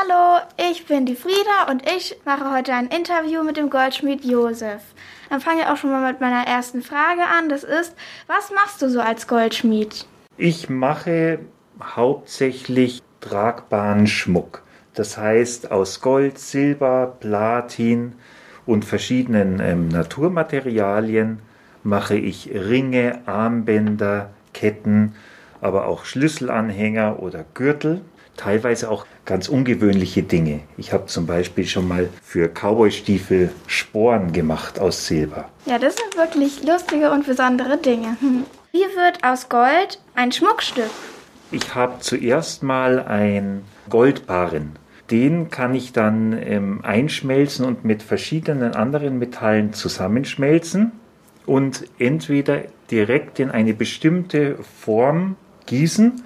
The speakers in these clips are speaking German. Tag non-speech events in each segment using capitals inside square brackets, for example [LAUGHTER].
Hallo, ich bin die Frieda und ich mache heute ein Interview mit dem Goldschmied Josef. Dann fange ich auch schon mal mit meiner ersten Frage an. Das ist, was machst du so als Goldschmied? Ich mache hauptsächlich tragbaren Schmuck. Das heißt aus Gold, Silber, Platin und verschiedenen ähm, Naturmaterialien mache ich Ringe, Armbänder, Ketten, aber auch Schlüsselanhänger oder Gürtel. Teilweise auch ganz ungewöhnliche Dinge. Ich habe zum Beispiel schon mal für Cowboystiefel Sporen gemacht aus Silber. Ja, das sind wirklich lustige und besondere Dinge. Wie wird aus Gold ein Schmuckstück? Ich habe zuerst mal ein Goldbarren. Den kann ich dann ähm, einschmelzen und mit verschiedenen anderen Metallen zusammenschmelzen und entweder direkt in eine bestimmte Form gießen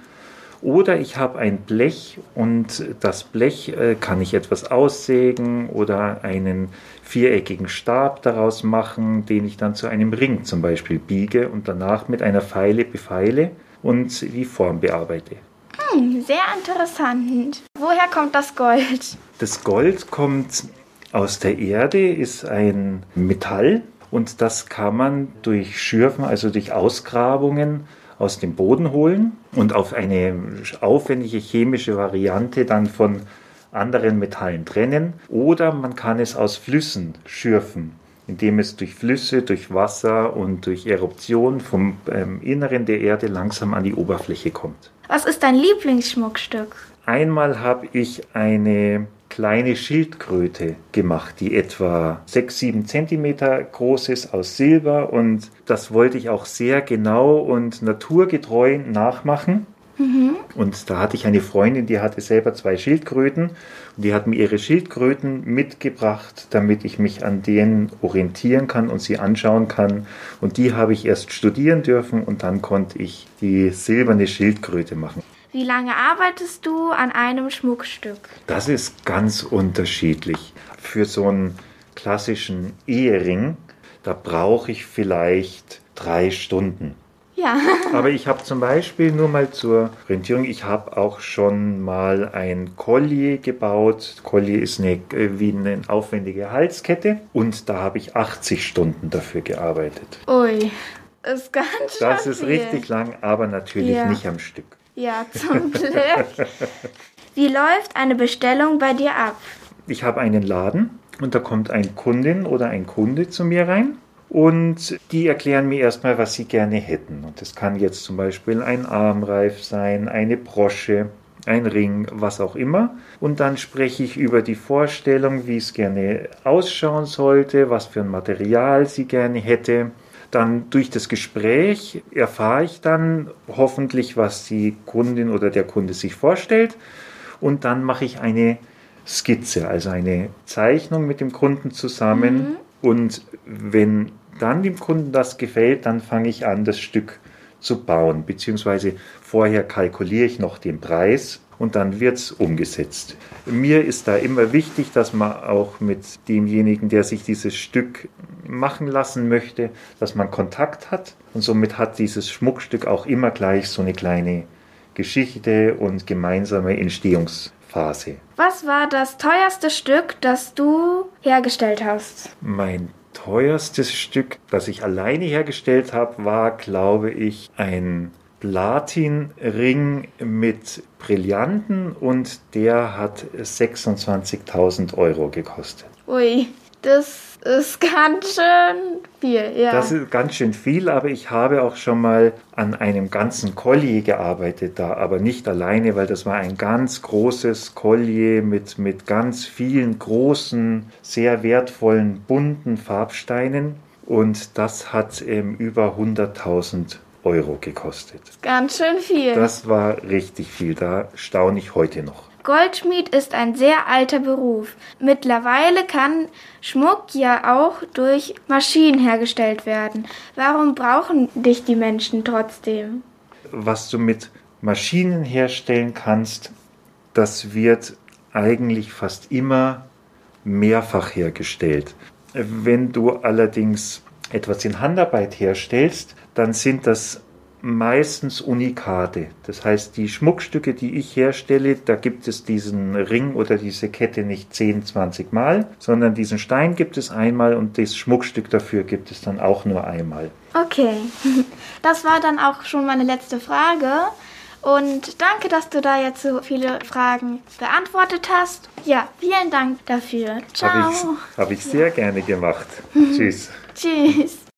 oder ich habe ein Blech und das Blech äh, kann ich etwas aussägen oder einen viereckigen Stab daraus machen, den ich dann zu einem Ring zum Beispiel biege und danach mit einer Feile befeile und die Form bearbeite. Hm, sehr interessant. Woher kommt das Gold? Das Gold kommt aus der Erde, ist ein Metall und das kann man durch Schürfen, also durch Ausgrabungen aus dem Boden holen und auf eine aufwendige chemische Variante dann von anderen Metallen trennen. Oder man kann es aus Flüssen schürfen, indem es durch Flüsse, durch Wasser und durch Eruption vom ähm, Inneren der Erde langsam an die Oberfläche kommt. Was ist dein Lieblingsschmuckstück? Einmal habe ich eine kleine Schildkröte gemacht, die etwa 6, 7 Zentimeter groß ist aus Silber und das wollte ich auch sehr genau und naturgetreu nachmachen. Mhm. Und da hatte ich eine Freundin, die hatte selber zwei Schildkröten und die hat mir ihre Schildkröten mitgebracht, damit ich mich an denen orientieren kann und sie anschauen kann. Und die habe ich erst studieren dürfen und dann konnte ich die silberne Schildkröte machen. Wie lange arbeitest du an einem Schmuckstück? Das ist ganz unterschiedlich. Für so einen klassischen Ehering, da brauche ich vielleicht drei Stunden. Ja. [LAUGHS] Aber ich habe zum Beispiel nur mal zur Orientierung, ich habe auch schon mal ein Collier gebaut. Collier ist eine, äh, wie eine aufwendige Halskette und da habe ich 80 Stunden dafür gearbeitet. Ui, ist ganz schön Das ist richtig lang, aber natürlich Ja. nicht am Stück. Ja, zum [LAUGHS] Glück. Wie läuft eine Bestellung bei dir ab? Ich habe einen Laden und da kommt ein Kundin oder ein Kunde zu mir rein und die erklären mir erstmal, was sie gerne hätten. Und das kann jetzt zum Beispiel ein Armreif sein, eine Brosche, ein Ring, was auch immer. Und dann spreche ich über die Vorstellung, wie es gerne ausschauen sollte, was für ein Material sie gerne hätte. Dann durch das Gespräch erfahre ich dann hoffentlich, was die Kundin oder der Kunde sich vorstellt. Und dann mache ich eine Skizze, also eine Zeichnung mit dem Kunden zusammen. Und wenn dann dem Kunden das gefällt, dann fange ich an, das Stück zu bauen. Beziehungsweise vorher kalkuliere ich noch den Preis und dann wird es umgesetzt. Mir ist da immer wichtig, dass man auch mit demjenigen, der sich dieses Stück machen lassen möchte, dass man Kontakt hat. Und somit hat dieses Schmuckstück auch immer gleich so eine kleine Geschichte und gemeinsame Entstehungsphase. Was war das teuerste Stück, das du hergestellt hast? Mein teuerstes Stück, das ich alleine hergestellt habe, war, glaube ich, ein Platinring mit Brillanten und der hat 26.000 Euro gekostet. Ui, das ist ganz schön viel, ja. Das ist ganz schön viel, aber ich habe auch schon mal an einem ganzen Collier gearbeitet da, aber nicht alleine, weil das war ein ganz großes Collier mit, mit ganz vielen großen, sehr wertvollen, bunten Farbsteinen und das hat ähm, über 100.000 Euro gekostet. ganz schön viel. Das war richtig viel, da staune ich heute noch. Goldschmied ist ein sehr alter Beruf. Mittlerweile kann Schmuck ja auch durch Maschinen hergestellt werden. Warum brauchen dich die Menschen trotzdem? was du mit Maschinen herstellen kannst, das wird eigentlich fast immer mehrfach hergestellt. Wenn du allerdings etwas in Handarbeit herstellst, dann sind das meistens Unikate. Das heißt, die Schmuckstücke, die ich herstelle, da gibt es diesen Ring oder diese Kette nicht 10, 20 Mal, sondern diesen Stein gibt es einmal und das Schmuckstück dafür gibt es dann auch nur einmal. Okay, [LAUGHS] das war dann auch schon meine letzte Frage. Und danke, dass du da jetzt so viele Fragen beantwortet hast. Ja, vielen Dank dafür. Ciao. Habe ich, hab ich sehr ja. gerne gemacht. [LAUGHS] Tschüss. Tschüss.